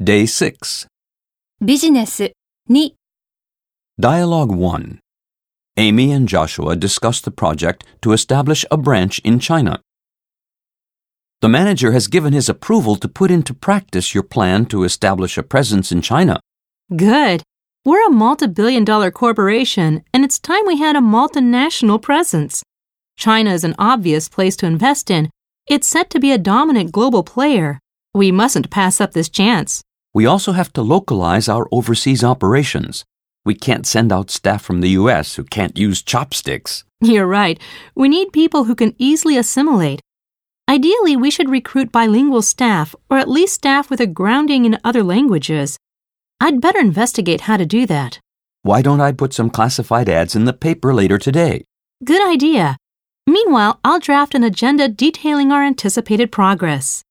Day 6. ビジネス2 Dialogue 1. Amy and Joshua discuss the project to establish a branch in China. The manager has given his approval to put into practice your plan to establish a presence in China. Good. We're a multi billion dollar corporation, and it's time we had a multinational presence. China is an obvious place to invest in. It's set to be a dominant global player. We mustn't pass up this chance. We also have to localize our overseas operations. We can't send out staff from the U.S. who can't use chopsticks. You're right. We need people who can easily assimilate. Ideally, we should recruit bilingual staff, or at least staff with a grounding in other languages. I'd better investigate how to do that. Why don't I put some classified ads in the paper later today? Good idea. Meanwhile, I'll draft an agenda detailing our anticipated progress.